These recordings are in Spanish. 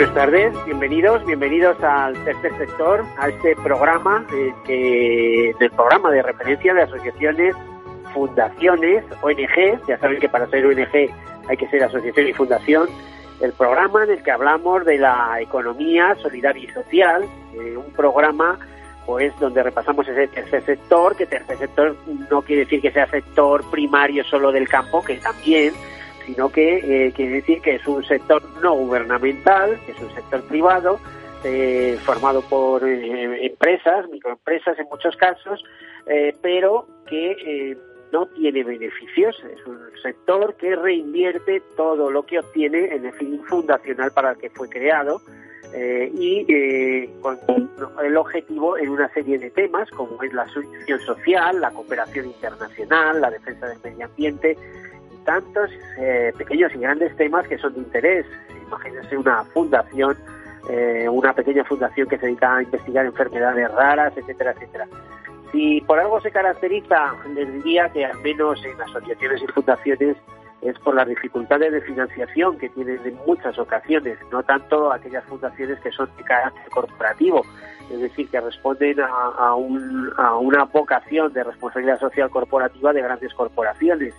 Buenas tardes, bienvenidos, bienvenidos al tercer sector, a este programa eh, del programa de referencia de asociaciones, fundaciones, ONG, ya saben que para ser ONG hay que ser asociación y fundación, el programa en el que hablamos de la economía solidaria y social, eh, un programa pues donde repasamos ese tercer sector, que tercer sector no quiere decir que sea sector primario solo del campo, que también, sino que eh, quiere decir que es un sector no gubernamental, que es un sector privado, eh, formado por eh, empresas, microempresas en muchos casos, pero que no tiene beneficios. Es un sector que reinvierte todo lo que obtiene en el fin fundacional para el que fue creado. y con el objetivo en una serie de temas como es la solución social, la cooperación internacional, la defensa del medio ambiente, tantos eh, pequeños y grandes temas que son de interés. Imagínense una fundación, eh, una pequeña fundación que se dedica a investigar enfermedades raras, etcétera, etcétera. Si por algo se caracteriza, les diría que al menos en asociaciones y fundaciones es por las dificultades de financiación que tienen en muchas ocasiones, no tanto aquellas fundaciones que son de carácter corporativo, es decir, que responden a, a, un, a una vocación de responsabilidad social corporativa de grandes corporaciones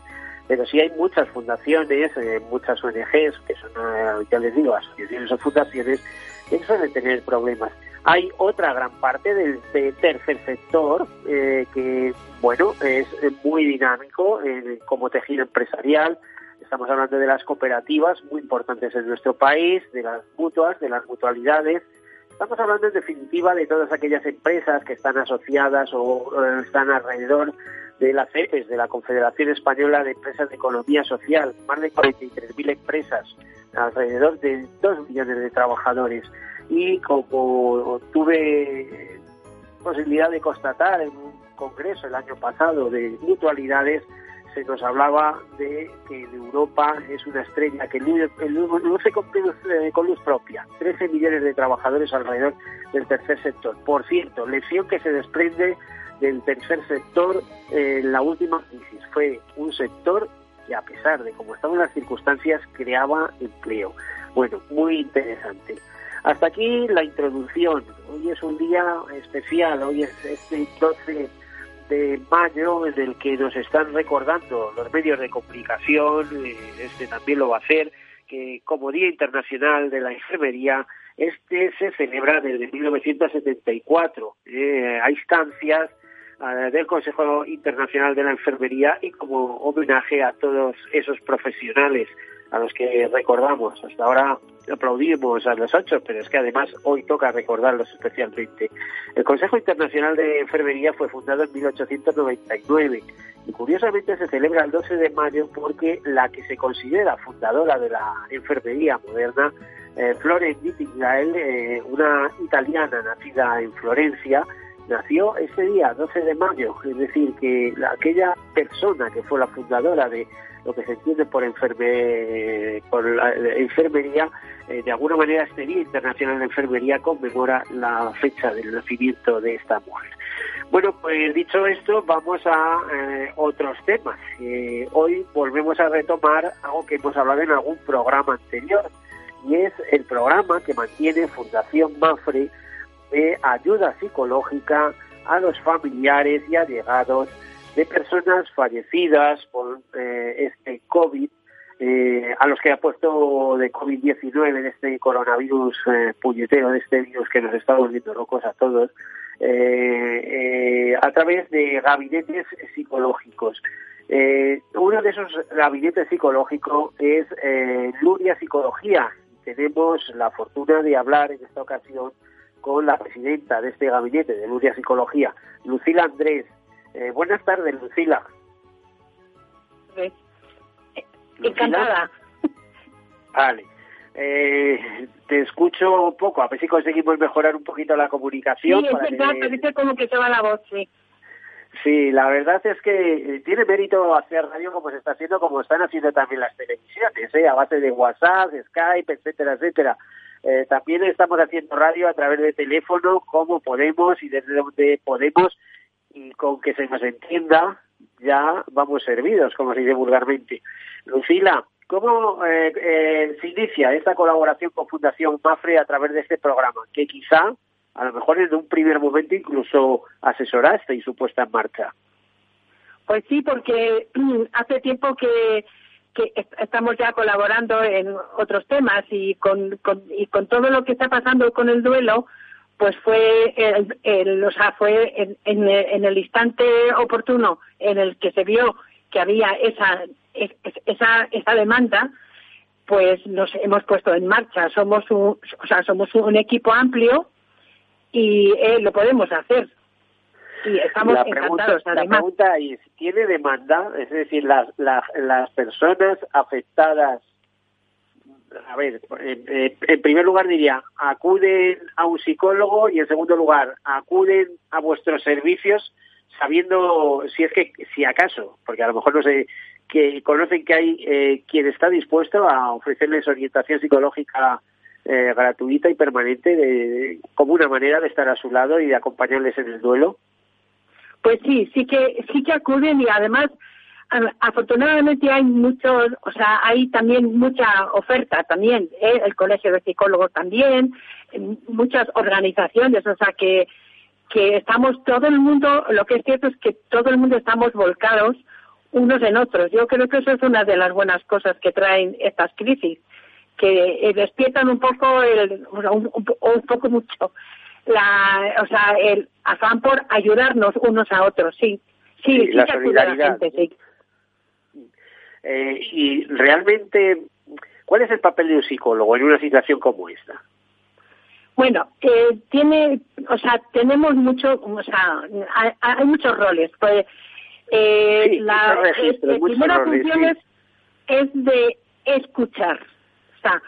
pero sí hay muchas fundaciones, eh, muchas ONGs, que son, eh, ya les digo, asociaciones o fundaciones, que suelen tener problemas. Hay otra gran parte del, tercer sector eh, que, bueno, es muy dinámico como tejido empresarial. Estamos hablando de las cooperativas, muy importantes en nuestro país, de las mutuas, de las mutualidades. Estamos hablando en definitiva de todas aquellas empresas que están asociadas o están alrededor de la CEPES, de la Confederación Española de Empresas de Economía Social, más de 43.000 empresas, alrededor de 2 millones de trabajadores. Y como tuve posibilidad de constatar en un congreso el año pasado de mutualidades, se nos hablaba de que Europa es una estrella que luce con, con luz propia. 13 millones de trabajadores alrededor del tercer sector. Por cierto, lección que se desprende del tercer sector en la última crisis. Fue un sector que a pesar de cómo estaban las circunstancias creaba empleo. Bueno, muy interesante. Hasta aquí la introducción. Hoy es un día especial, hoy es este 12 de mayo en el que nos están recordando los medios de comunicación, eh, este también lo va a hacer, que como Día Internacional de la Enfermería, este se celebra desde 1974 eh, a instancias del Consejo Internacional de la Enfermería y como homenaje a todos esos profesionales a los que recordamos. Hasta ahora aplaudimos a los ocho, pero es que además hoy toca recordarlos especialmente. El Consejo Internacional de Enfermería fue fundado en 1899 y curiosamente se celebra el 12 de mayo porque la que se considera fundadora de la enfermería moderna, eh, Florence Nightingale, eh, una italiana nacida en Florencia, nació ese día, 12 de mayo, es decir, que aquella persona que fue la fundadora de lo que se entiende por, enferme, por la, enfermería, eh, de alguna manera este Día Internacional de Enfermería conmemora la fecha del nacimiento de esta mujer. Bueno, pues dicho esto, vamos a eh, otros temas. Eh, hoy volvemos a retomar algo que hemos hablado en algún programa anterior, y es el programa que mantiene Fundación Mafre de ayuda psicológica a los familiares y allegados de personas fallecidas por eh, este COVID, eh, a los que ha puesto de COVID-19, de este coronavirus eh, puñetero, de este virus que nos está volviendo locos a todos, a través de gabinetes psicológicos. uno de esos gabinetes psicológicos es Luria Psicología. Tenemos la fortuna de hablar en esta ocasión con la presidenta de este gabinete de Luria Psicología, Lucila Andrés. Eh, buenas tardes, Lucila. encantada. Vale. Eh, te escucho un poco, a ver si conseguimos mejorar un poquito la comunicación. Sí, es verdad, parece como que se va la voz, sí. Sí, la verdad es que eh, tiene mérito hacer radio como se está haciendo, como están haciendo también las televisiones, ¿eh? a base de WhatsApp, Skype, etcétera, etcétera. Eh, también estamos haciendo radio a través de teléfono, como podemos y desde donde podemos, y con que se nos entienda, ya vamos servidos, como se dice vulgarmente. Lucila, ¿cómo eh, eh, se inicia esta colaboración con Fundación Mafre a través de este programa? Que quizá a lo mejor en un primer momento incluso asesoraste y su puesta en marcha. Pues sí, porque hace tiempo que, que estamos ya colaborando en otros temas y con, y con todo lo que está pasando con el duelo, pues fue el, el o sea, fue en, en, en, el instante oportuno en el que se vio que había esa esa esa demanda pues nos hemos puesto en marcha somos un o sea somos un equipo amplio y eh, lo podemos hacer. Y estamos la pregunta, La pregunta es, ¿tiene demanda? Es decir, las, las, las personas afectadas, a ver, en, en, primer lugar diría, acuden a un psicólogo y en segundo lugar, acuden a vuestros servicios sabiendo si es que, si acaso, porque a lo mejor no sé, que conocen que hay eh, quien está dispuesto a ofrecerles orientación psicológica eh, gratuita y permanente de, como una manera de estar a su lado y de acompañarles en el duelo? Pues sí, sí que sí que acuden y además afortunadamente hay muchos, o sea, hay también mucha oferta también, ¿eh? el Colegio de Psicólogos también, muchas organizaciones, o sea que que estamos todo el mundo, lo que es cierto es que todo el mundo estamos volcados unos en otros. Yo creo que eso es una de las buenas cosas que traen estas crisis, que eh, despiertan un poco, el, un, un, poco mucho, la, o sea, el afán por ayudarnos unos a otros, sí. Sí, sí, la solidaridad. La gente, sí. Eh, y realmente, ¿cuál es el papel de un psicólogo en una situación como esta? Bueno, eh, tiene, o sea, tenemos mucho, o sea, hay, hay muchos roles. Pues, eh, sí, la primera roles, función sí. es, es de escuchar sea,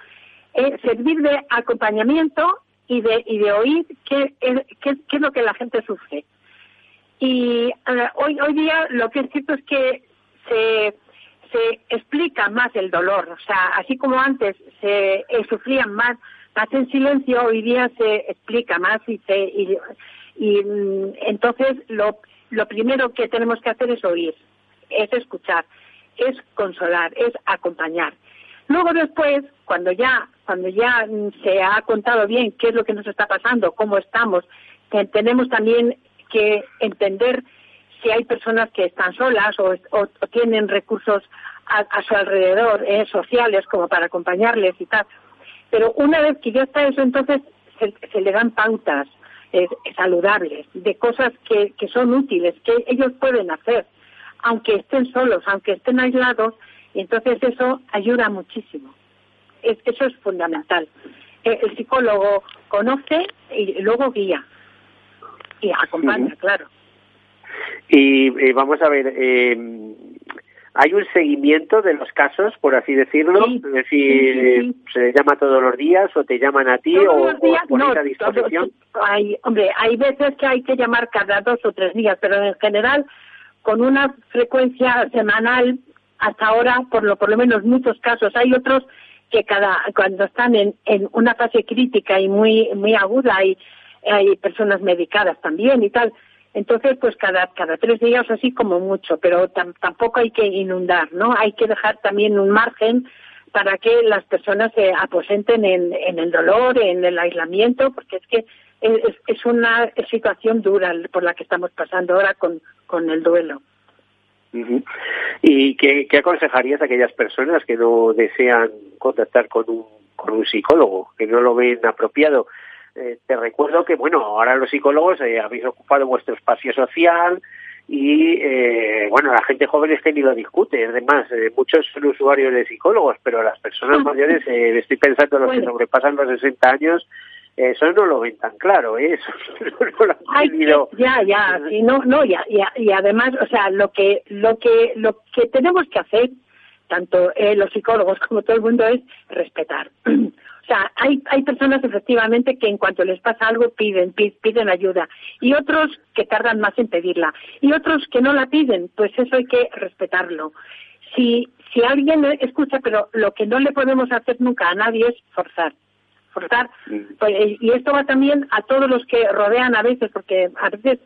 eh, servir de acompañamiento y de, y de oír qué, qué, es lo que la gente sufre. Y uh, hoy, hoy día lo que es cierto es que se, se explica más el dolor. O sea, así como antes se eh, sufrían más, más en silencio, hoy día se explica más y se y, y mm, entonces lo, lo primero que tenemos que hacer es oír, es escuchar, es consolar, es acompañar. Luego después, cuando ya, cuando ya se ha contado bien qué es lo que nos está pasando, cómo estamos, tenemos también que entender si hay personas que están solas o, tienen recursos a, a su alrededor eh, sociales como para acompañarles y tal. Pero una vez que ya está eso, entonces se, se le dan pautas eh, saludables de cosas que, que son útiles, que ellos pueden hacer, aunque estén solos, aunque estén aislados, y entonces eso ayuda muchísimo. Es, eso es fundamental. El, el, psicólogo conoce y luego guía y acompaña, claro. Y eh, vamos a ver, eh, hay un seguimiento de los casos, por así decirlo, sí, es decir, sí, se llama todos los días o te llaman a ti todos o, los días, o no, a disposición. Hay, hombre, hay veces que hay que llamar cada dos o tres días, pero en general con una frecuencia semanal hasta ahora, por lo, por lo menos muchos casos, hay otros que cada cuando están en, en una fase crítica y muy muy aguda hay, hay personas medicadas también y tal. Entonces, pues cada, cada tres días así como mucho, pero tam, tampoco hay que inundar, ¿no? Hay que dejar también un margen para que las personas se aposenten en, en el dolor, en el aislamiento, porque es que es, es una situación dura por la que estamos pasando ahora con, con el duelo. Uh -huh. ¿Y qué, qué, aconsejarías a aquellas personas que no desean contactar con un, con un psicólogo, que no lo ven apropiado? Eh, te recuerdo que, bueno, ahora los psicólogos eh, habéis ocupado vuestro espacio social y, eh, bueno, la gente joven es que ni lo discute. Además, eh, muchos son usuarios de psicólogos, pero las personas mayores, eh, estoy pensando los que sobrepasan los 60 años, eso no lo ven tan claro, ¿eh? eso no, lo han Ay, tenido. Ya, ya, sí, no, no, ya, ya, y además, o sea, lo que, lo que, lo que tenemos que hacer, tanto eh, los psicólogos como todo el mundo, es respetar. O sea, hay, hay personas efectivamente que en cuanto les pasa algo piden, piden ayuda y otros que tardan más en pedirla y otros que no la piden, pues eso hay que respetarlo. Si, si alguien escucha, pero lo que no le podemos hacer nunca a nadie es forzar. Pues, y esto va también a todos los que rodean a veces, porque a veces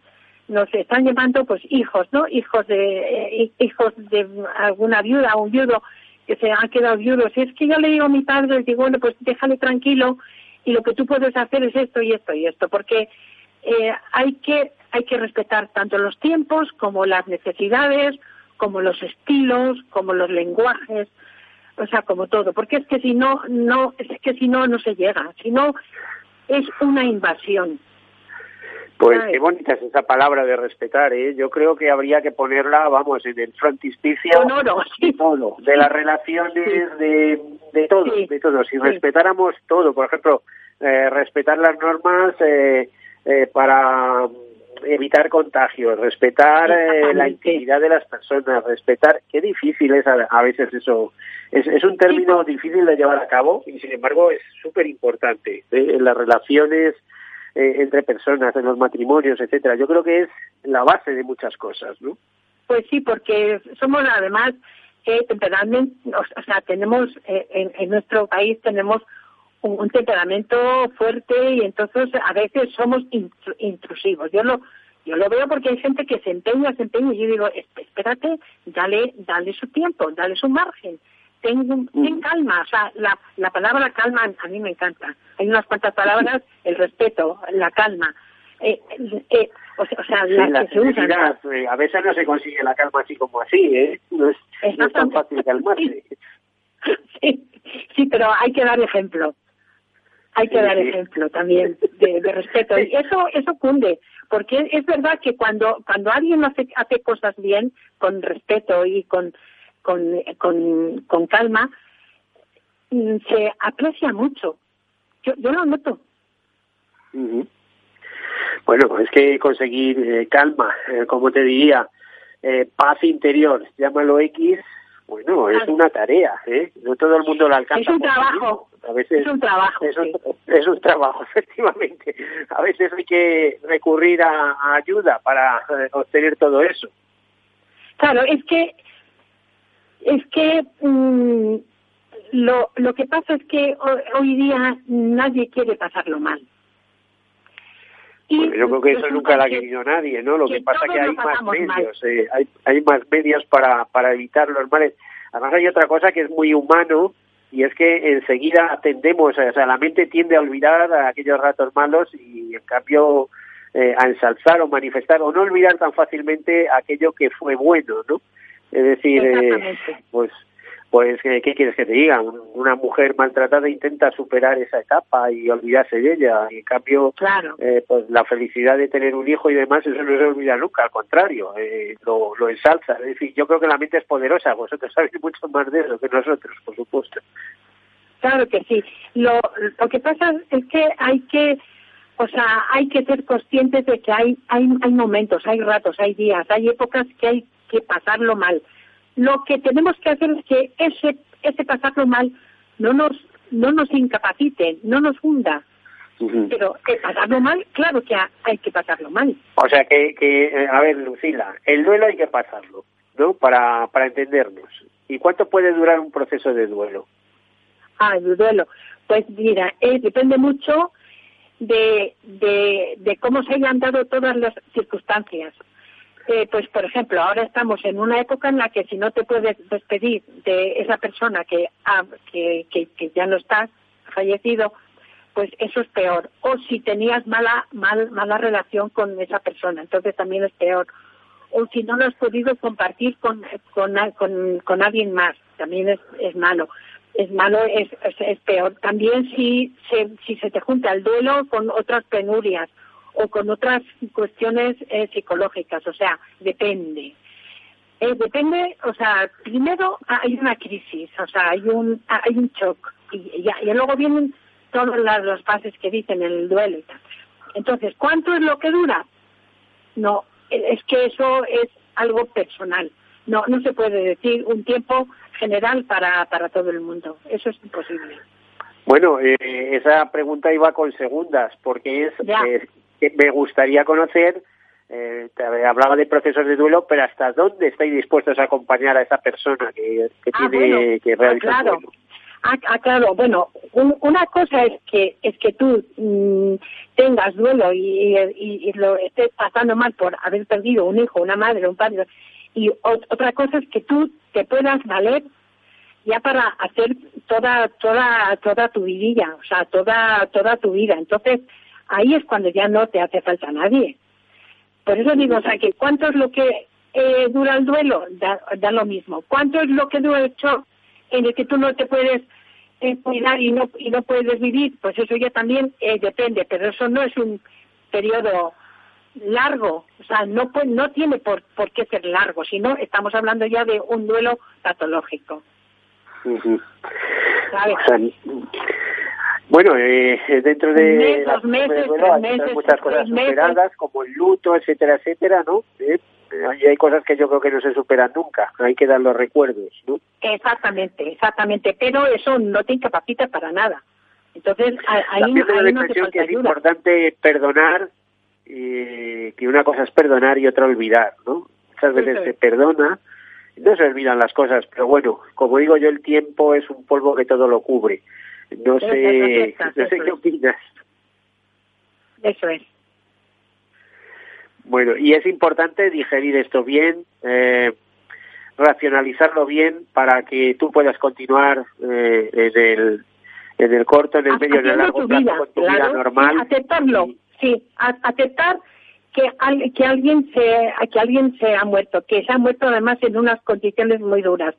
nos están llamando pues hijos, ¿no? Hijos de eh, hijos de alguna viuda o un viudo que se ha quedado viudo. Si es que yo le digo a mi padre, le digo, bueno, pues déjale tranquilo y lo que tú puedes hacer es esto y esto y esto, porque eh, hay que hay que respetar tanto los tiempos como las necesidades, como los estilos, como los lenguajes, o sea, como todo, porque es que si no no es que si no no se llega, si no es una invasión. Pues qué bonita es esa palabra de respetar, ¿eh? Yo creo que habría que ponerla, vamos, en el frontispicio de todo, de las relaciones, de, de todo, de todo. Si respetáramos todo, por ejemplo, eh, respetar las normas eh, eh, para evitar contagios, respetar eh, la intimidad de las personas, respetar, qué difícil es a, veces eso. Es, es un término difícil de llevar a cabo y sin embargo es súper importante ¿eh? en las relaciones eh, entre personas, en los matrimonios, etcétera. Yo creo que es la base de muchas cosas, ¿no? Pues sí, porque somos además eh, temperamentos, o sea, tenemos eh, en, en, nuestro país tenemos un, temperamento fuerte y entonces a veces somos intrusivos. Yo lo yo lo veo porque hay gente que se empeña, se empeña y yo digo, espérate, dale, dale su tiempo, dale su margen ten, ten calma, o sea, la, la palabra calma a mí me encanta. Hay unas cuantas palabras, el respeto, la calma. Eh, eh, o sea, o sea la que se usan. Eh, a veces no se consigue la calma así como así, ¿eh? No es, no es tan fácil calmarse. Sí, sí, pero hay que dar ejemplo. Hay que dar ejemplo también de, de, respeto. Y eso, eso cunde, porque es verdad que cuando, cuando alguien hace, hace cosas bien, con respeto y con, con, con, con calma, mm, se aprecia mucho. Yo, yo lo noto. Bueno, es que conseguir eh, calma, eh, como te diría, eh, paz interior, llámalo X, bueno, es una tarea, ¿eh? No todo el mundo la alcanza. Es un trabajo. A veces es un trabajo. Es un, es un, trabajo, efectivamente. A veces hay que recurrir a, ayuda para obtener todo eso. Claro, es que es que mm, lo, lo que pasa es que hoy, día nadie quiere pasarlo mal. Yo creo que eso nunca lo ha querido nadie, ¿no? Lo que, pasa es que hay más medios, eh, hay, hay más medios para, para evitar los males. Además hay otra cosa que es muy humano y es que enseguida atendemos, o sea, la mente tiende a olvidar a aquellos ratos malos y en cambio eh, a ensalzar o manifestar o no olvidar tan fácilmente aquello que fue bueno, ¿no? Es decir, eh, pues, pues ¿qué, quieres que te diga? Una mujer maltratada intenta superar esa etapa y olvidarse de ella. Y en cambio, eh, pues la felicidad de tener un hijo y demás, eso no se olvida nunca, al contrario, eh, lo, lo ensalza. Es decir, yo creo que la mente es poderosa, vosotros sabéis mucho más de eso que nosotros, por supuesto. Claro que sí. Lo, lo que pasa es que hay que o sea, hay que ser conscientes de que hay, hay, hay momentos, hay ratos, hay días, hay épocas que hay que pasarlo mal. Lo que tenemos que hacer es que ese, ese pasarlo mal no nos, no nos incapacite, no nos hunda. Pero que pasarlo mal, claro que hay que pasarlo mal. O sea que, que, eh, a ver, Lucila, el duelo hay que pasarlo, ¿no? Para, para entendernos. ¿Y cuánto puede durar un proceso de duelo? Ah, el duelo. Pues mira, eh, depende mucho de, de, de cómo se hayan dado todas las circunstancias. Eh, pues por ejemplo, ahora estamos en una época en la que si no te puedes despedir de esa persona que, ya no está, fallecido, pues eso es peor. O si tenías mala, mal, mala relación con esa persona, entonces también es peor. O si no lo has podido compartir con, con, con, con alguien más, también es, es malo. Es malo, es, es, peor. También si se, si se te junta el duelo con otras penurias o con otras cuestiones eh, psicológicas, o sea, depende. Eh, depende, o sea, primero hay una crisis, o sea, hay un hay un shock y, y, luego vienen todas las, las, fases que dicen el duelo y tal. Entonces, ¿cuánto es lo que dura? No, es que eso es algo personal. No, no se puede decir un tiempo general para, para todo el mundo. Eso es imposible. Bueno, eh, esa pregunta iba con segundas, porque es eh, que me gustaría conocer, eh, hablaba de procesos de duelo, pero ¿hasta dónde estáis dispuestos a acompañar a esa persona que, Ah, tiene bueno. que Ah, realizar claro. duelo? Ah, ah, claro, bueno, un- una cosa es que es que tú mm, tengas duelo y, y- y lo estés pasando mal por haber perdido un hijo, una madre, un padre, y ot- otra cosa es que tú te puedas valer ya para hacer toda toda toda tu vidilla, o sea, toda toda tu vida. Entonces, ahí es cuando ya no te hace falta nadie. Por eso digo, o sea, que cuánto es lo que eh, dura el duelo, da, da lo mismo. ¿Cuánto es lo que dura el shock en el que tú no te puedes eh, cuidar y no y no puedes vivir? Pues eso ya también eh, depende, pero eso no es un periodo largo, o sea, no no tiene por, por qué ser largo, sino estamos hablando ya de un duelo patológico. Ujú. ¿sabes? O sea, bueno, eh, dentro de meses, duelo tres hay meses, muchas cosas meses. superadas, como el luto, etcétera, etcétera, ¿no? Eh, y hay cosas que yo creo que no se superan nunca, hay que dar los recuerdos, ¿no? Exactamente, exactamente, pero eso no te incapacita para nada. Entonces, ahí, También ahí no te que es ayuda. importante perdonar, eh, que una cosa es perdonar y otra olvidar, ¿no? Muchas veces se perdona, no se olvidan las cosas, pero bueno, como digo yo, el tiempo es un polvo que todo lo cubre. No sé, no sé eso qué es. opinas. Eso es. Bueno, y es importante digerir esto bien, eh, racionalizarlo bien para que tú puedas continuar eh, en el en el corto, en el medio, en el largo plazo vida, con tu vida normal. aceptarlo, sí, aceptar que, al- que alguien se que alguien se ha muerto, que se ha muerto además en unas condiciones muy duras.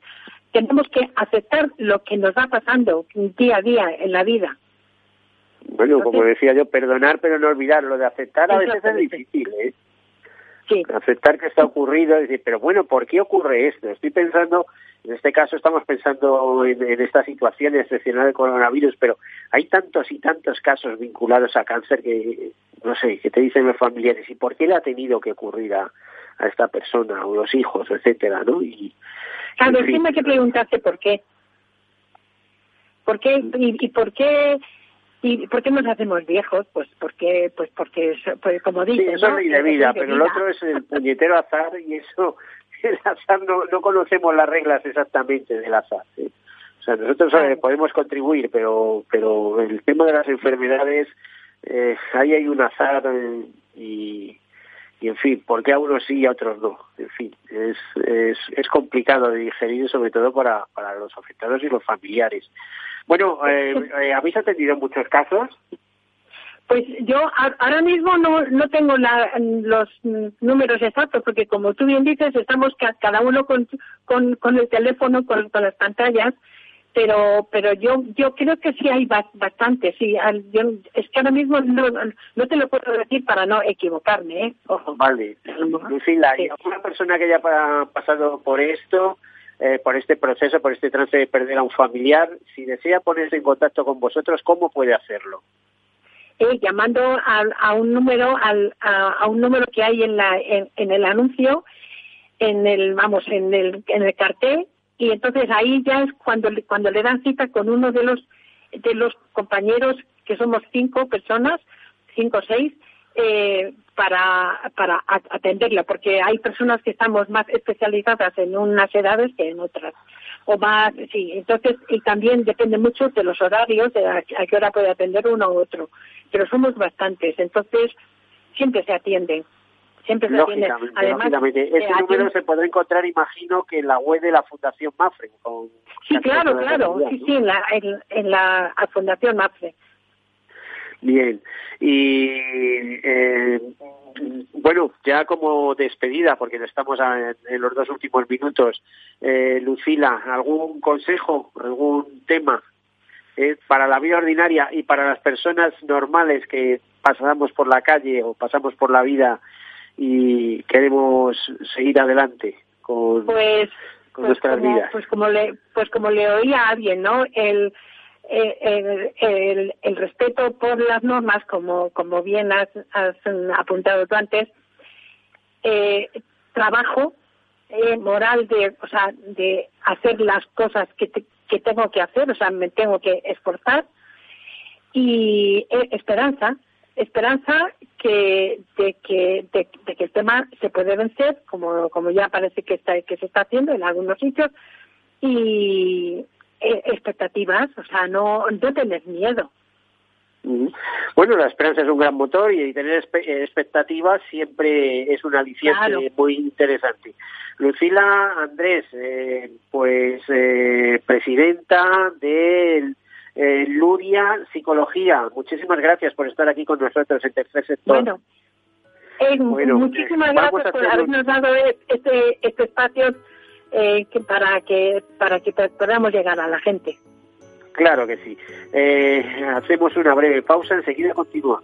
Tenemos que aceptar lo que nos va pasando día a día en la vida. Bueno, como decía yo, perdonar pero no olvidar. Lo de aceptar a veces es difícil, ¿eh? Sí, Aceptar que está ocurrido y decir, pero bueno, ¿por qué ocurre esto? Estoy pensando, en este caso estamos pensando en, en esta situación excepcional del coronavirus, pero hay tantos y tantos casos vinculados a cáncer que, no sé, que te dicen los familiares, ¿y por qué le ha tenido que ocurrir a, a esta persona o los hijos, etcétera, ¿no? Y, claro, en fin. siempre hay que preguntarse por qué. ¿Por qué y, y por qué y por qué nos hacemos viejos? Pues porque pues porque es- pues como Sí, dicen, eso ¿no? es ley de vida, pero el otro es el puñetero azar y eso, el azar no, no conocemos las reglas exactamente del azar. ¿eh? O sea, nosotros eh, podemos contribuir, pero pero el tema de las enfermedades, eh, ahí hay un azar eh, y, y, en fin, ¿por qué a unos sí y a otros no? En fin, es, es, es complicado de digerir, sobre todo para, para los afectados y los familiares. Bueno, eh, eh, ¿habéis atendido muchos casos? Pues yo ahora mismo no, no tengo la- los números exactos, porque como tú bien dices, estamos ca- cada uno con, con, con el teléfono, con, con las pantallas, pero pero yo yo creo que sí hay ba- bastante, sí. al- yo- es que ahora mismo no, no te lo puedo decir para no equivocarme, ¿eh? Ojo. Vale. Lucila, ¿y Sí. alguna persona que haya pa- pasado por esto, eh, por este proceso, por este trance de perder a un familiar, si desea ponerse en contacto con vosotros, ¿cómo puede hacerlo? eh, llamando a, a un número al, a, a un número que hay en la en, en el anuncio en el vamos en el en el cartel y entonces ahí ya es cuando le- cuando le dan cita con uno de los de los compañeros que somos cinco personas cinco o seis eh, para para atenderla porque hay personas que estamos más especializadas en unas edades que en otras o más sí entonces y también depende mucho de los horarios de a, a qué hora puede atender uno u otro pero somos bastantes entonces siempre se atiende siempre se atiende Lógicamente, además lógicamente. eh, Ese número se podrá encontrar, imagino, que en la web de la Fundación Mafre. Con sí claro la claro sí ¿no? sí en la en, en la fundación MAPFRE Bien. Y eh, bueno, ya como despedida, porque estamos a- en los dos últimos minutos, eh, Lucila, ¿algún consejo, algún tema eh, para la vida ordinaria y para las personas normales que pasamos por la calle o pasamos por la vida y queremos seguir adelante con, pues con pues nuestras como, vidas? pues como le pues como le oía a alguien no el eh, el, el, el respeto por las normas como como bien has, has apuntado tú antes eh, trabajo eh, moral de, o sea, de hacer las cosas que, que tengo que hacer, o sea, me tengo que esforzar y eh, esperanza, esperanza que de que de, que el tema se puede vencer, como como ya parece que está que se está haciendo en algunos sitios y eh, expectativas, o sea, no no tener miedo. Bueno, la esperanza es un gran motor y tener expectativas siempre es un aliciente muy interesante. Lucila Andrés, eh, pues eh, presidenta del eh, Luria Psicología. Muchísimas gracias por estar aquí con nosotros en Tercer Sector. Bueno, muchísimas gracias por habernos dado este, este espacio que para que para que podamos llegar a la gente. Claro que sí. hacemos una breve pausa, enseguida continuamos.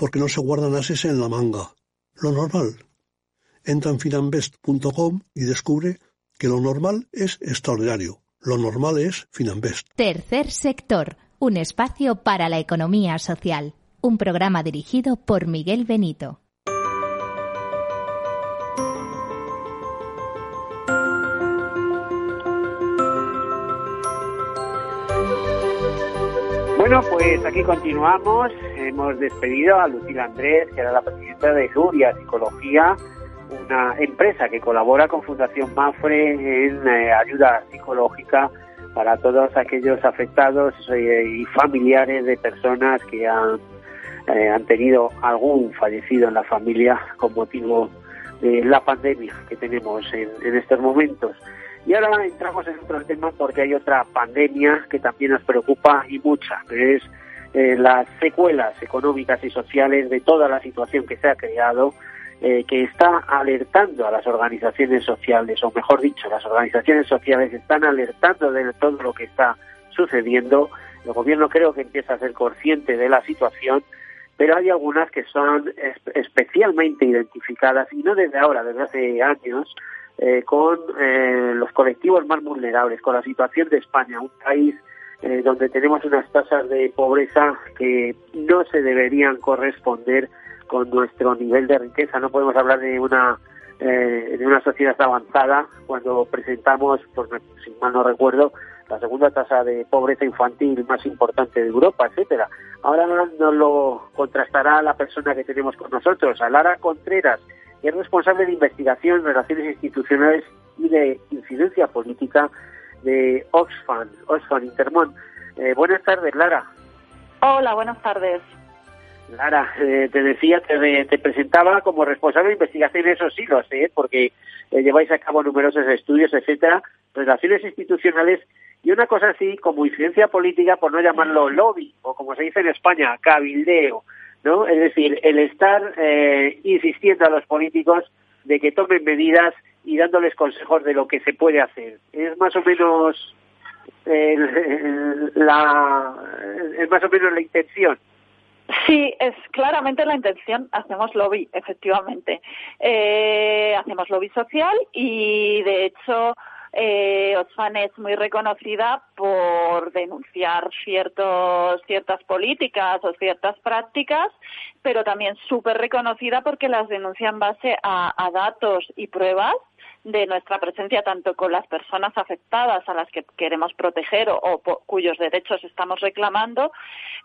porque no se guardan ases en la manga. Lo normal. Entra en finambest.com y descubre que lo normal es extraordinario. Lo normal es Finambest. Tercer sector, un espacio para la economía social. Un programa dirigido por Miguel Benito. Bueno, pues aquí continuamos. Hemos despedido a Lucila Andrés, que era la presidenta de Luria Psicología, una empresa que colabora con Fundación Mafre en eh, ayuda psicológica para todos aquellos afectados eh, y familiares de personas que han, eh, han tenido algún fallecido en la familia con motivo de la pandemia que tenemos en, en estos momentos. Y ahora entramos en otro tema porque hay otra pandemia que también nos preocupa y mucha, que es eh, las secuelas económicas y sociales de toda la situación que se ha creado, eh, que está alertando a las organizaciones sociales, o mejor dicho, las organizaciones sociales están alertando de todo lo que está sucediendo. El gobierno creo que empieza a ser consciente de la situación, pero hay algunas que son especialmente identificadas, y no desde ahora, desde hace años, eh, con eh, los colectivos más vulnerables, con la situación de España, un país eh, donde tenemos unas tasas de pobreza que no se deberían corresponder con nuestro nivel de riqueza. No podemos hablar de una de una sociedad avanzada cuando presentamos, pues, si mal no recuerdo, la segunda tasa de pobreza infantil más importante de Europa, etcétera. Ahora nos lo contrastará la persona que tenemos con nosotros, a Lara Contreras, es responsable de investigación, relaciones institucionales y de incidencia política de Oxfam, Oxfam Intermont. Eh, buenas tardes, Lara. Hola, buenas tardes. Lara, eh, te decía, te, te, presentaba como responsable de investigación, eso sí lo sé, porque eh, lleváis a cabo numerosos estudios, etcétera, relaciones institucionales y una cosa así como incidencia política, por no llamarlo lobby, o como se dice en España, cabildeo. ¿No? Es decir, el estar eh, insistiendo a los políticos de que tomen medidas y dándoles consejos de lo que se puede hacer. Es más o menos la es más o menos la intención. Sí, es claramente la intención. Hacemos lobby, efectivamente. Eh, hacemos lobby social y, de hecho, eh, Oxfam es muy reconocida por denunciar ciertos, ciertas políticas o ciertas prácticas, pero también súper reconocida porque las denuncia en base a datos y pruebas de nuestra presencia tanto con las personas afectadas a las que queremos proteger o, cuyos derechos estamos reclamando,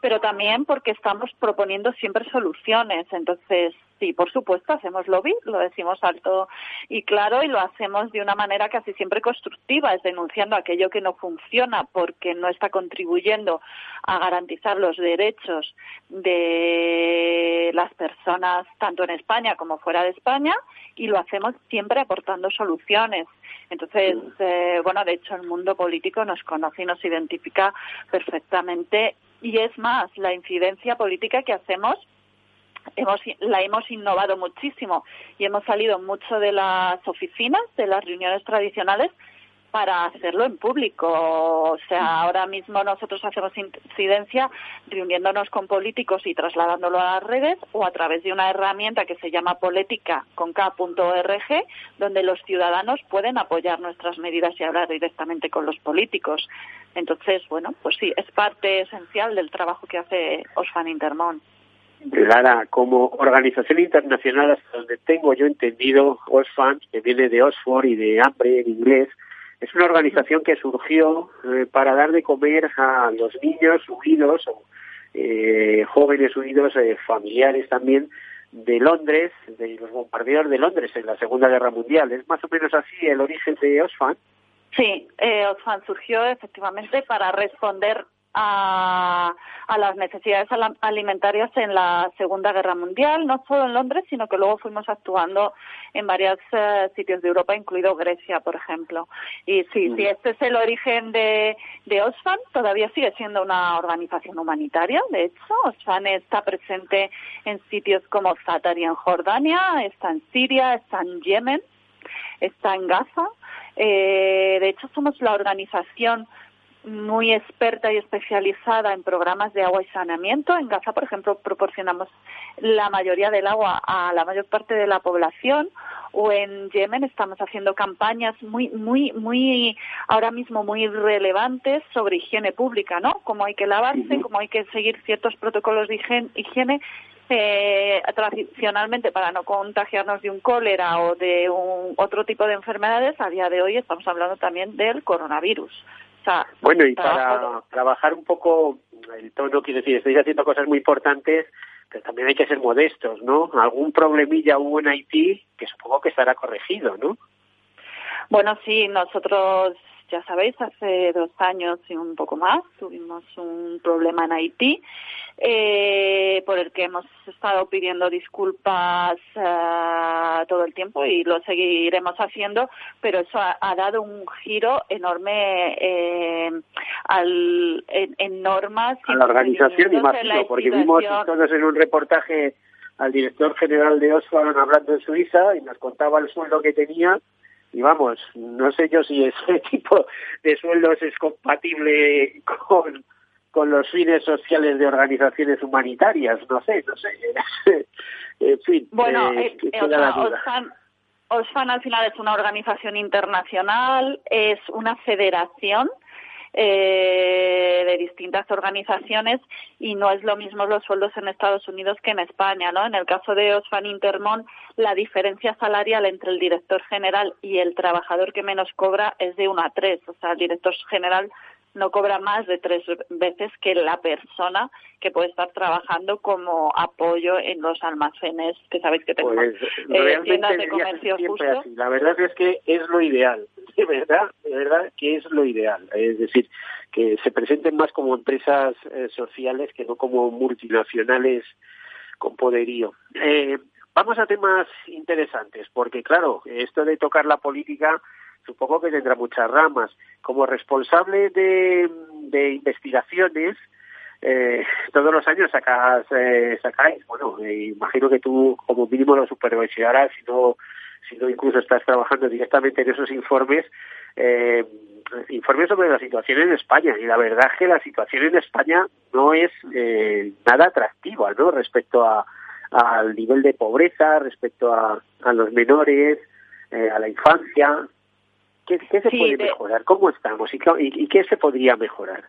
pero también porque estamos proponiendo siempre soluciones. Entonces, sí, por supuesto, hacemos lobby, lo decimos alto y claro, y lo hacemos de una manera casi siempre constructiva, es denunciando aquello que no funciona porque no está contribuyendo a garantizar los derechos de las personas tanto en España como fuera de España y lo hacemos siempre aportando soluciones. Entonces, eh, bueno, de hecho el mundo político nos conoce y nos identifica perfectamente y es más, la incidencia política que hacemos hemos, la hemos innovado muchísimo y hemos salido mucho de las oficinas, de las reuniones tradicionales para hacerlo en público. O sea, ahora mismo nosotros hacemos incidencia reuniéndonos con políticos y trasladándolo a las redes o a través de una herramienta que se llama política con donde los ciudadanos pueden apoyar nuestras medidas y hablar directamente con los políticos. Entonces, bueno, pues sí, es parte esencial del trabajo que hace Osfan Intermón. Lara, como organización internacional, hasta donde tengo yo entendido, Osfan, que viene de Oxford y de hambre en inglés, es una organización que surgió eh, para dar de comer a los niños huidos eh, jóvenes huidos, eh, familiares también, de Londres, de los bombardeos de Londres en la Segunda Guerra Mundial. ¿Es más o menos así el origen de Oxfam? Sí, eh, Oxfam surgió efectivamente para responder a, las necesidades alimentarias en la Segunda Guerra Mundial, no solo en Londres, sino que luego fuimos actuando en varios eh, sitios de Europa, incluido Grecia, por ejemplo. Y sí, sí, este es el origen de, de Oxfam, todavía sigue siendo una organización humanitaria, de hecho. Oxfam está presente en sitios como Zatari en Jordania, está en Siria, está en Yemen, está en Gaza. Eh, de hecho, somos la organización muy experta y especializada en programas de agua y saneamiento. En Gaza, por ejemplo, proporcionamos la mayoría del agua a la mayor parte de la población. O en Yemen estamos haciendo campañas muy, muy, muy, ahora mismo muy relevantes sobre higiene pública, ¿no? Cómo hay que lavarse, cómo hay que seguir ciertos protocolos de higiene, eh, tradicionalmente para no contagiarnos de un cólera o de un, otro tipo de enfermedades, a día de hoy estamos hablando también del coronavirus bueno, y para trabajar un poco el tono, quiero decir, estáis haciendo cosas muy importantes, pero también hay que ser modestos, ¿no? Algún problemilla hubo en Haití que supongo que estará corregido, ¿no? Bueno, sí, nosotros ya sabéis, hace dos años y un poco más tuvimos un problema en Haití eh, por el que hemos estado pidiendo disculpas eh, todo el tiempo y lo seguiremos haciendo, pero eso ha, dado un giro enorme eh, al, en, normas. A la organización, imagino, porque vimos todos en un reportaje al director general de Oswald hablando en Suiza y nos contaba el sueldo que tenía y vamos, no sé yo si ese tipo de sueldos es compatible con, con los fines sociales de organizaciones humanitarias, no sé, no sé. en fin. Bueno, eh, eh, Osfan al final es una organización internacional, es una federación eh, de distintas organizaciones y no es lo mismo los sueldos en Estados Unidos que en España, ¿no? En el caso de Osfan Intermón, la diferencia salarial entre el director general y el trabajador que menos cobra es de 1 a 3, o sea, el director general no cobra más de tres veces que la persona que puede estar trabajando como apoyo en los almacenes que sabéis que tenemos pues, eh, tiendas de comercio justo. La verdad es que es lo ideal, de verdad, de verdad que es lo ideal. Es decir, que se presenten más como empresas eh, sociales que no como multinacionales con poderío. Eh, vamos a temas interesantes, porque claro, esto de tocar la política supongo que tendrá muchas ramas. Como responsable de, investigaciones, eh, todos los años sacas, eh, sacáis, bueno, imagino que tú como mínimo lo supervisarás, si no, si no incluso estás trabajando directamente en esos informes, eh, informes sobre la situación en España. Y la verdad es que la situación en España no es eh, nada atractiva, ¿no? Respecto a, al nivel de pobreza, respecto a, a los menores, eh, a la infancia. ¿Qué, qué se puede mejorar? ¿Cómo estamos? ¿Y, qué se podría mejorar?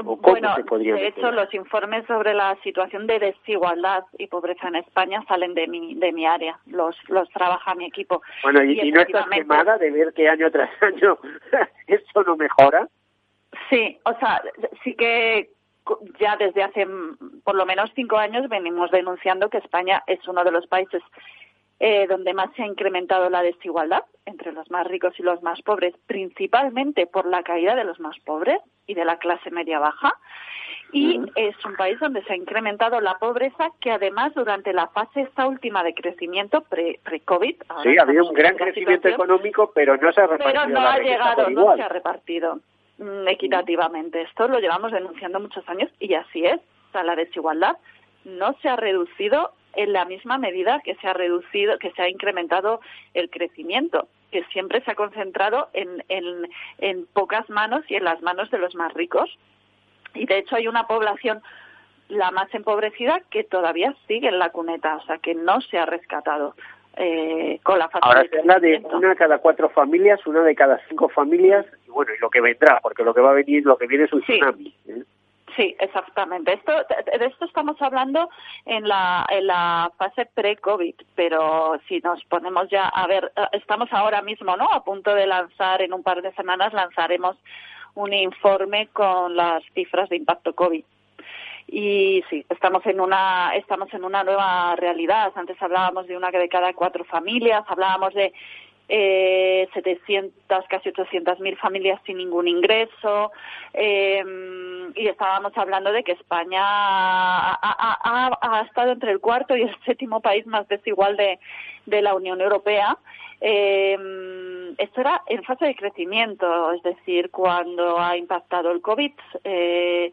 bueno, de hecho, los informes sobre la situación de desigualdad y pobreza en España salen de mi, de mi área, los, los trabaja mi equipo. Bueno, ¿y, y no estás quemada de ver que año tras año esto no mejora? Sí, o sea, sí que ya desde hace por lo menos cinco años venimos denunciando que España es uno de los países eh, donde más se ha incrementado la desigualdad entre los más ricos y los más pobres, principalmente por la caída de los más pobres y de la clase media baja. Y es un país donde se ha incrementado la pobreza, que además durante la fase esta última de crecimiento pre-COVID. sí, había un gran crecimiento económico, pero no se ha repartido. Pero no ha llegado, no se ha repartido mm, equitativamente. Esto lo llevamos denunciando muchos años y así es. O sea, la desigualdad no se ha reducido en la misma medida que se ha reducido, que se ha incrementado el crecimiento, que siempre se ha concentrado en, en, en pocas manos y en las manos de los más ricos. Y de hecho hay una población la más empobrecida que todavía sigue en la cuneta, o sea que no se ha rescatado. Eh, con la Ahora se habla de una de cada cuatro familias, una de cada cinco familias, y bueno, y lo que vendrá, porque lo que va a venir, lo que viene es un tsunami. ¿eh? Sí, exactamente. Esto, de esto estamos hablando en la, en la fase pre-COVID, pero si nos ponemos ya a ver, estamos ahora mismo, ¿no? A punto de lanzar, en un par de semanas lanzaremos un informe con las cifras de impacto COVID. Y sí, estamos en una, estamos en una nueva realidad. Antes hablábamos de una de cada cuatro familias, hablábamos de eh, 700, casi 800 mil familias sin ningún ingreso, eh, y estábamos hablando de que España ha, estado entre el cuarto y el séptimo país más desigual de, la Unión Europea. Eh, esto era en fase de crecimiento, es decir, cuando ha impactado el COVID, eh,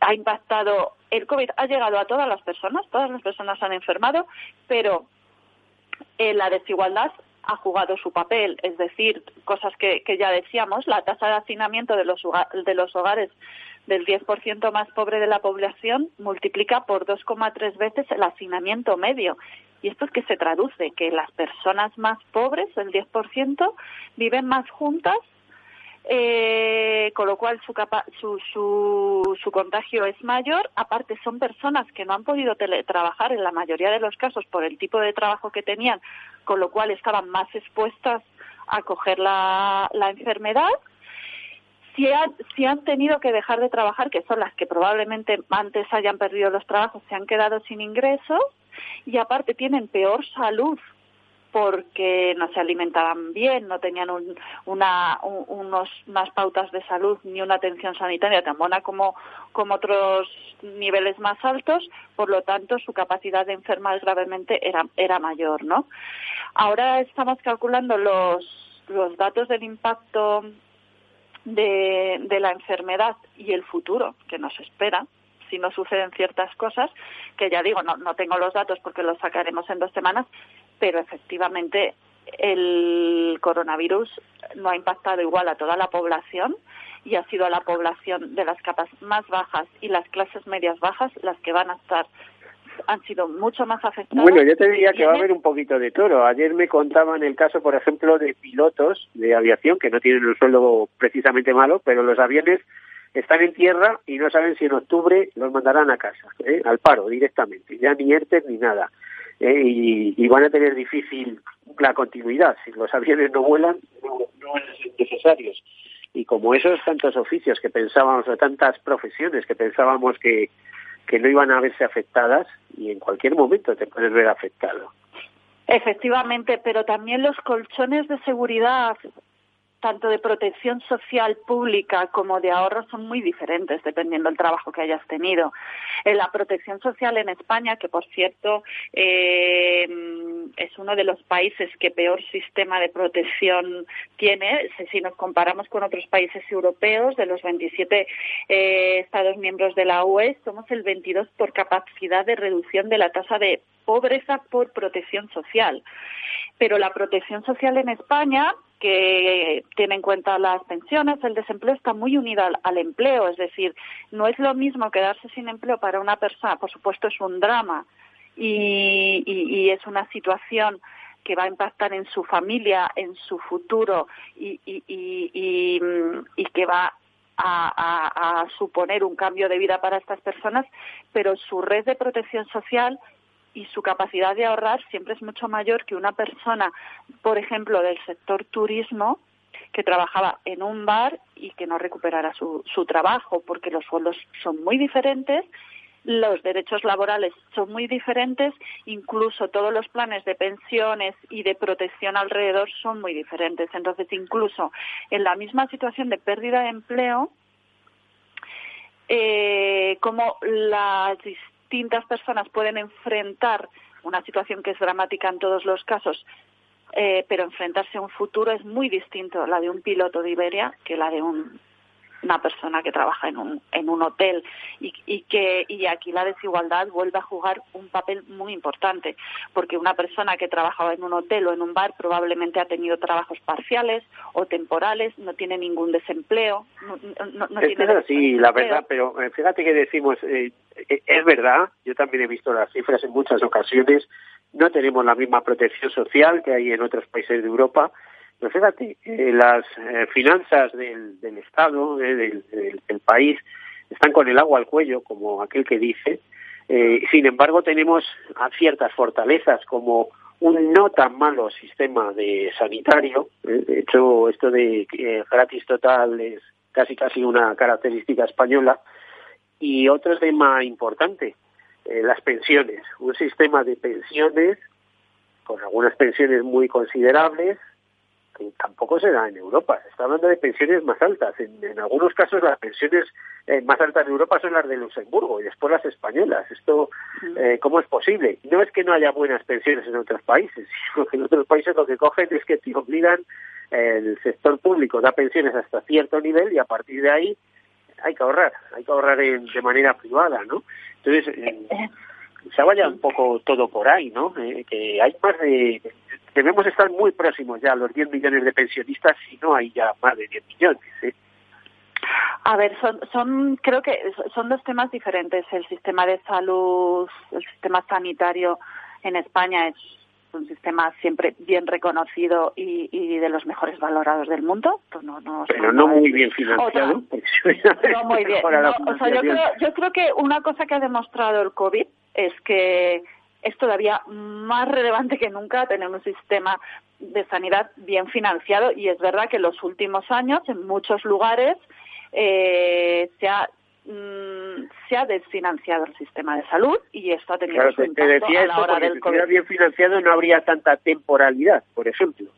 ha impactado, el COVID ha llegado a todas las personas, todas las personas han enfermado, pero eh, la desigualdad ha jugado su papel, es decir, cosas que, ya decíamos, la tasa de hacinamiento de los, de los hogares del 10% más pobre de la población multiplica por 2,3 veces el hacinamiento medio. Y esto es que se traduce que las personas más pobres, el 10%, viven más juntas eh, con lo cual su, su, su, su, contagio es mayor. Aparte, son personas que no han podido teletrabajar en la mayoría de los casos por el tipo de trabajo que tenían, con lo cual estaban más expuestas a coger la, la enfermedad. Si han, si han tenido que dejar de trabajar, que son las que probablemente antes hayan perdido los trabajos, se han quedado sin ingresos y aparte tienen peor salud porque no se alimentaban bien, no tenían una, unos, unas pautas de salud ni una atención sanitaria tan buena como, como otros niveles más altos, por lo tanto su capacidad de enfermar gravemente era, era mayor, ¿no? Ahora estamos calculando los, los datos del impacto de, de la enfermedad y el futuro que nos espera, si no suceden ciertas cosas, que ya digo, no, no tengo los datos porque los sacaremos en dos semanas, pero efectivamente el coronavirus no ha impactado igual a toda la población y ha sido a la población de las capas más bajas y las clases medias bajas las que van a estar han sido mucho más afectadas. Bueno, yo te diría que va a haber un poquito de toro. Ayer me contaban el caso, por ejemplo, de pilotos de aviación que no tienen un sueldo precisamente malo, pero los aviones están en tierra y no saben si en octubre los mandarán a casa, ¿eh? al paro directamente, ya ni ERTE ni nada. ¿Eh? y, van a tener difícil la continuidad. Si los aviones no vuelan, no, van a ser necesarios. Y como esos tantos oficios que pensábamos, o tantas profesiones que pensábamos que, que no iban a verse afectadas, y en cualquier momento te puedes ver afectado. Efectivamente, pero también los colchones de seguridad tanto de protección social pública como de ahorro son muy diferentes dependiendo del trabajo que hayas tenido. En la protección social en España, que por cierto eh, es uno de los países que peor sistema de protección tiene, si nos comparamos con otros países europeos, de los 27 eh, Estados miembros de la UE, somos el 22 por capacidad de reducción de la tasa de pobreza por protección social. Pero la protección social en España que tiene en cuenta las pensiones, el desempleo está muy unido al, empleo, es decir, no es lo mismo quedarse sin empleo para una persona, por supuesto es un drama y, es una situación que va a impactar en su familia, en su futuro y, que va a, suponer un cambio de vida para estas personas, pero su red de protección social y su capacidad de ahorrar siempre es mucho mayor que una persona, por ejemplo, del sector turismo, que trabajaba en un bar y que no recuperara su, su trabajo, porque los sueldos son muy diferentes los derechos laborales son muy diferentes, incluso todos los planes de pensiones y de protección alrededor son muy diferentes. Entonces, incluso en la misma situación de pérdida de empleo, eh, como las distintas personas pueden enfrentar una situación que es dramática en todos los casos, eh, pero enfrentarse a un futuro es muy distinto la de un piloto de Iberia que la de un una persona que trabaja en un, en un hotel y, y, que y aquí la desigualdad vuelve a jugar un papel muy importante porque una persona que trabajaba en un hotel o en un bar probablemente ha tenido trabajos parciales o temporales no tiene ningún desempleo no, no, es así la verdad pero eh, fíjate que decimos eh, eh, es verdad yo también he visto las cifras en muchas ocasiones no tenemos la misma protección social que hay en otros países de Europa pero fíjate, eh, las eh, finanzas del, del Estado, eh, del, del, país, están con el agua al cuello, como aquel que dice. sin embargo, tenemos ciertas fortalezas, como un no tan malo sistema de sanitario. De hecho, esto de gratis total es casi casi una característica española. Y otro tema importante, las pensiones. Un sistema de pensiones con algunas pensiones muy considerables, que tampoco se da en Europa. Está hablando de pensiones más altas. En, algunos casos las pensiones eh, más altas de Europa son las de Luxemburgo y después las españolas. Esto, eh, ¿cómo es posible? No es que no haya buenas pensiones en otros países, sino que en otros países lo que cogen es que te obligan, el sector público da pensiones hasta cierto nivel y a partir de ahí hay que ahorrar, hay que ahorrar de manera privada, ¿no? Entonces, eh, se vaya un poco todo por ahí, ¿no? que hay más de debemos estar muy próximos ya a los 10 millones de pensionistas, si no hay ya más de 10 millones. ¿eh? A ver, son, son, creo que son dos temas diferentes. El sistema de salud, el sistema sanitario en España es un sistema siempre bien reconocido y, y de los mejores valorados del mundo. Pues no, no, Pero no muy bien financiado. no muy bien. o sea, yo creo, yo creo que una cosa que ha demostrado el COVID es que es todavía más relevante que nunca tener un sistema de sanidad bien financiado y es verdad que en los últimos años en muchos lugares eh, se ha mm, se ha desfinanciado el sistema de salud y esto ha tenido claro, su impacto a la hora del COVID. Si bien financiado no habría tanta temporalidad, por ejemplo.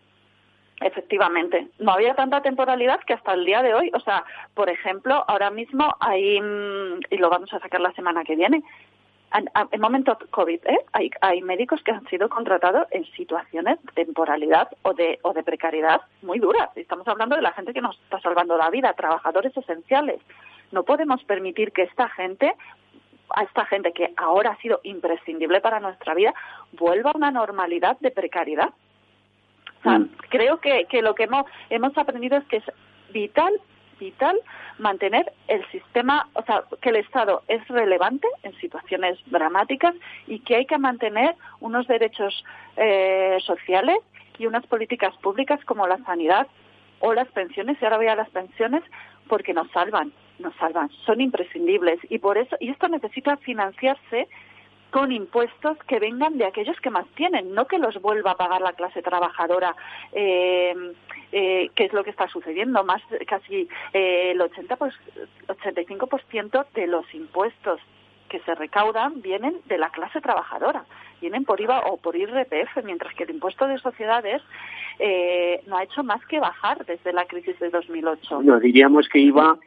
Efectivamente, no había tanta temporalidad que hasta el día de hoy, o sea, por ejemplo, ahora mismo hay, mm, y lo vamos a sacar la semana que viene, en momento COVID, ¿eh? hay, hay médicos que han sido contratados en situaciones de temporalidad o de, o de precariedad muy duras. Estamos hablando de la gente que nos está salvando la vida, trabajadores esenciales. No podemos permitir que esta gente a esta gente que ahora ha sido imprescindible para nuestra vida vuelva a una normalidad de precariedad. Mm. Creo que, que lo que hemos, hemos aprendido es que es vital vital mantener el sistema, o sea, que el Estado es relevante en situaciones dramáticas y que hay que mantener unos derechos eh, sociales y unas políticas públicas como la sanidad o las pensiones, y ahora voy a las pensiones, porque nos salvan, nos salvan, son imprescindibles. Y por eso, y esto necesita financiarse con impuestos que vengan de aquellos que más tienen, no que los vuelva a pagar la clase trabajadora, eh, eh, que es lo que está sucediendo. Más casi eh, el 80 pues, 85% de los impuestos que se recaudan vienen de la clase trabajadora, vienen por IVA o por IRPF, mientras que el impuesto de sociedades eh, no ha hecho más que bajar desde la crisis de 2008. No, diríamos que IVA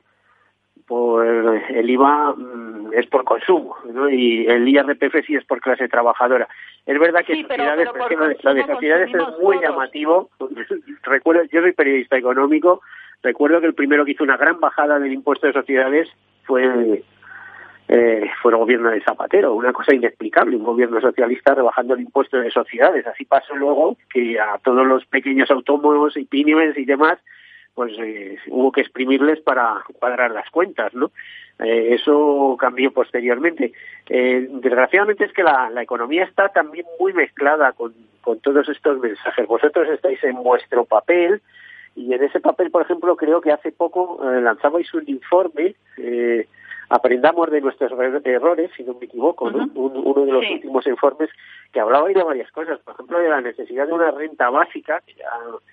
por el IVA mm, es por consumo ¿no? y el IRPF sí es por clase trabajadora. Es verdad que sociedades, lo de sociedades es muy llamativo. Recuerdo, yo soy periodista económico, recuerdo que el primero que hizo una gran bajada del impuesto de sociedades fue eh, fue el gobierno de Zapatero, una cosa inexplicable, un gobierno socialista rebajando el impuesto de sociedades. Así pasó luego que a todos los pequeños autónomos y pymes y demás pues eh, hubo que exprimirles para cuadrar las cuentas, ¿no? Eh, eso cambió posteriormente. Eh, desgraciadamente es que la, economía está también muy mezclada con, con todos estos mensajes. Vosotros estáis en vuestro papel y en ese papel, por ejemplo, creo que hace poco eh, lanzabais un informe eh, aprendamos de nuestros errores, si no me equivoco, ¿no? uno de los últimos informes que hablaba de varias cosas, por ejemplo, de la necesidad de una renta básica, que ya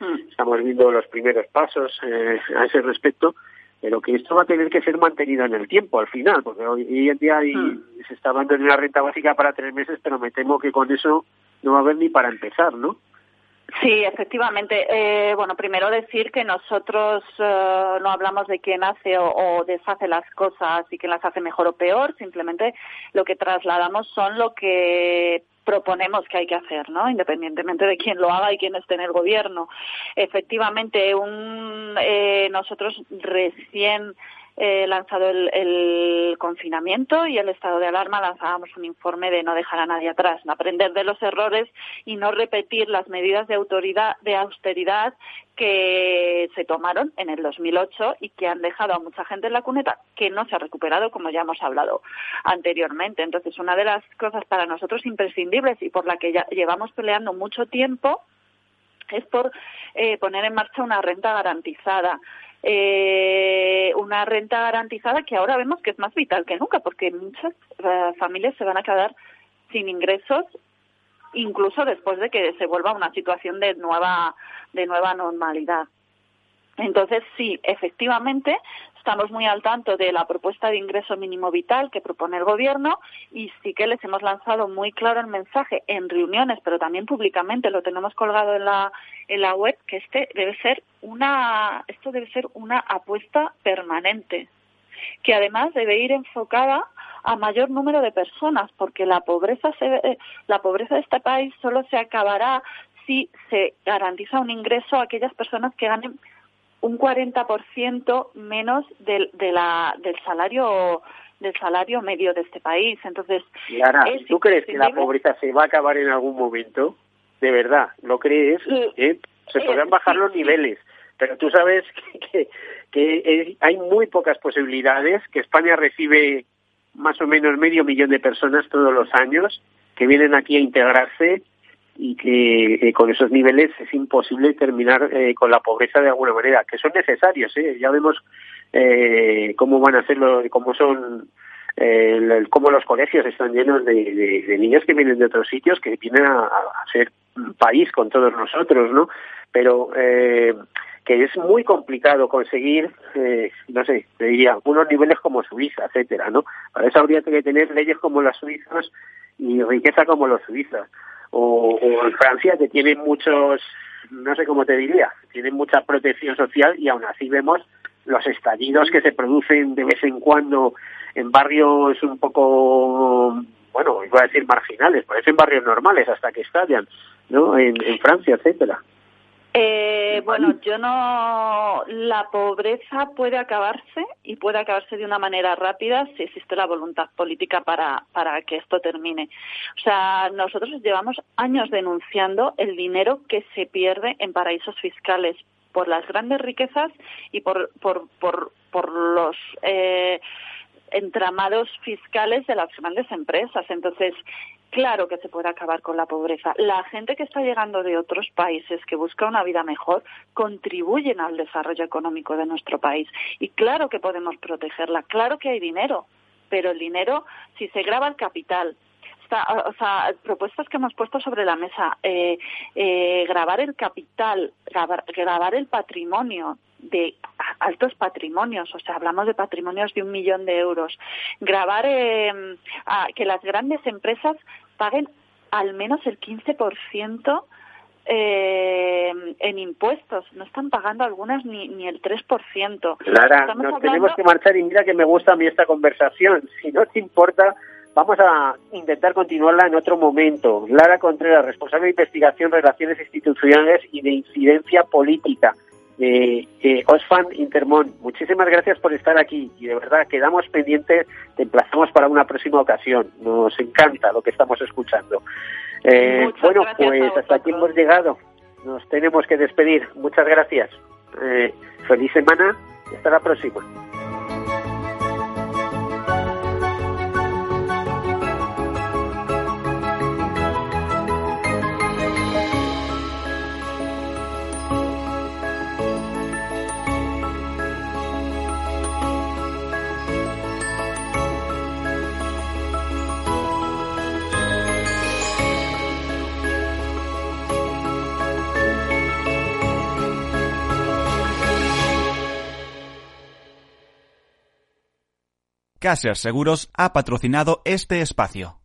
mm. estamos viendo los primeros pasos eh, a ese respecto, pero que esto va a tener que ser mantenido en el tiempo al final, porque hoy en día mm. se está hablando de una renta básica para tres meses, pero me temo que con eso no va a haber ni para empezar, ¿no? Sí, efectivamente. Eh, bueno, primero decir que nosotros eh, no hablamos de quién hace o, deshace las cosas y quién las hace mejor o peor, simplemente lo que trasladamos son lo que proponemos que hay que hacer, ¿no? Independientemente de quién lo haga y quién esté en el gobierno. Efectivamente, un, eh, nosotros recién eh, lanzado el, confinamiento y el estado de alarma, lanzábamos un informe de no dejar a nadie atrás, aprender de los errores y no repetir las medidas de autoridad, de austeridad que se tomaron en el 2008 y que han dejado a mucha gente en la cuneta que no se ha recuperado, como ya hemos hablado anteriormente. Entonces, una de las cosas para nosotros imprescindibles y por la que ya llevamos peleando mucho tiempo es por eh, poner en marcha una renta garantizada eh, una renta garantizada que ahora vemos que es más vital que nunca, porque muchas eh, familias se van a quedar sin ingresos incluso después de que se vuelva una situación de nueva de nueva normalidad. Entonces, sí, efectivamente, estamos muy al tanto de la propuesta de ingreso mínimo vital que propone el Gobierno y sí que les hemos lanzado muy claro el mensaje en reuniones, pero también públicamente, lo tenemos colgado en la, en la web, que este debe ser una, esto debe ser una apuesta permanente, que además debe ir enfocada a mayor número de personas, porque la pobreza, se, la pobreza de este país solo se acabará si se garantiza un ingreso a aquellas personas que ganen un 40% menos del, de la, del salario del salario medio de este país. Entonces, ¿tú crees que la pobreza se va a acabar en algún momento? De verdad, ¿lo crees? ¿Eh? Se podrán bajar los niveles, pero tú sabes que, que, hay muy pocas posibilidades, que España recibe más o menos medio millón de personas todos los años que vienen aquí a integrarse y que con esos niveles es imposible terminar eh, con la pobreza de alguna manera, que son necesarios, ¿eh? ya vemos eh, cómo van a hacerlo, cómo son, eh, cómo los colegios están llenos de, de, niños que vienen de otros sitios, que vienen a, ser país con todos nosotros, ¿no? Pero eh, que es muy complicado conseguir, eh, no sé, te diría, unos niveles como Suiza, etcétera, ¿no? Para eso habría que tener leyes como las suizas y riqueza como los suizos o, en Francia que tienen muchos, no sé cómo te diría, tienen mucha protección social y aún así vemos los estallidos que se producen de vez en cuando en barrios un poco, bueno, iba a decir marginales, parecen barrios normales hasta que estallan, ¿no? En, en Francia, etcétera. Eh, bueno, yo no. La pobreza puede acabarse y puede acabarse de una manera rápida si existe la voluntad política para, para que esto termine. O sea, nosotros llevamos años denunciando el dinero que se pierde en paraísos fiscales por las grandes riquezas y por, por, por, los. Eh, entramados fiscales de las grandes empresas. Entonces, claro que se puede acabar con la pobreza. La gente que está llegando de otros países, que busca una vida mejor, contribuyen al desarrollo económico de nuestro país. Y claro que podemos protegerla, claro que hay dinero, pero el dinero, si se graba el capital, o sea, propuestas que hemos puesto sobre la mesa, eh, eh, grabar el capital, grabar, grabar el patrimonio de altos patrimonios, o sea, hablamos de patrimonios de un millón de euros. Grabar em, que las grandes empresas paguen al menos el 15% eh, en impuestos. No están pagando algunas ni, ni el 3%. Lara, nos tenemos que marchar y mira que me gusta a mí esta conversación. Si no te importa, vamos a intentar continuarla en otro momento. Lara Contreras, responsable de investigación, relaciones institucionales y de incidencia política de eh, Osfan Intermón. Muchísimas gracias por estar aquí y de verdad quedamos pendientes, te emplazamos para una próxima ocasión. Nos encanta lo que estamos escuchando. Eh, bueno, pues hasta aquí hemos llegado. Nos tenemos que despedir. Muchas gracias. Eh, feliz semana y hasta la próxima. Caser Seguros ha patrocinado este espacio.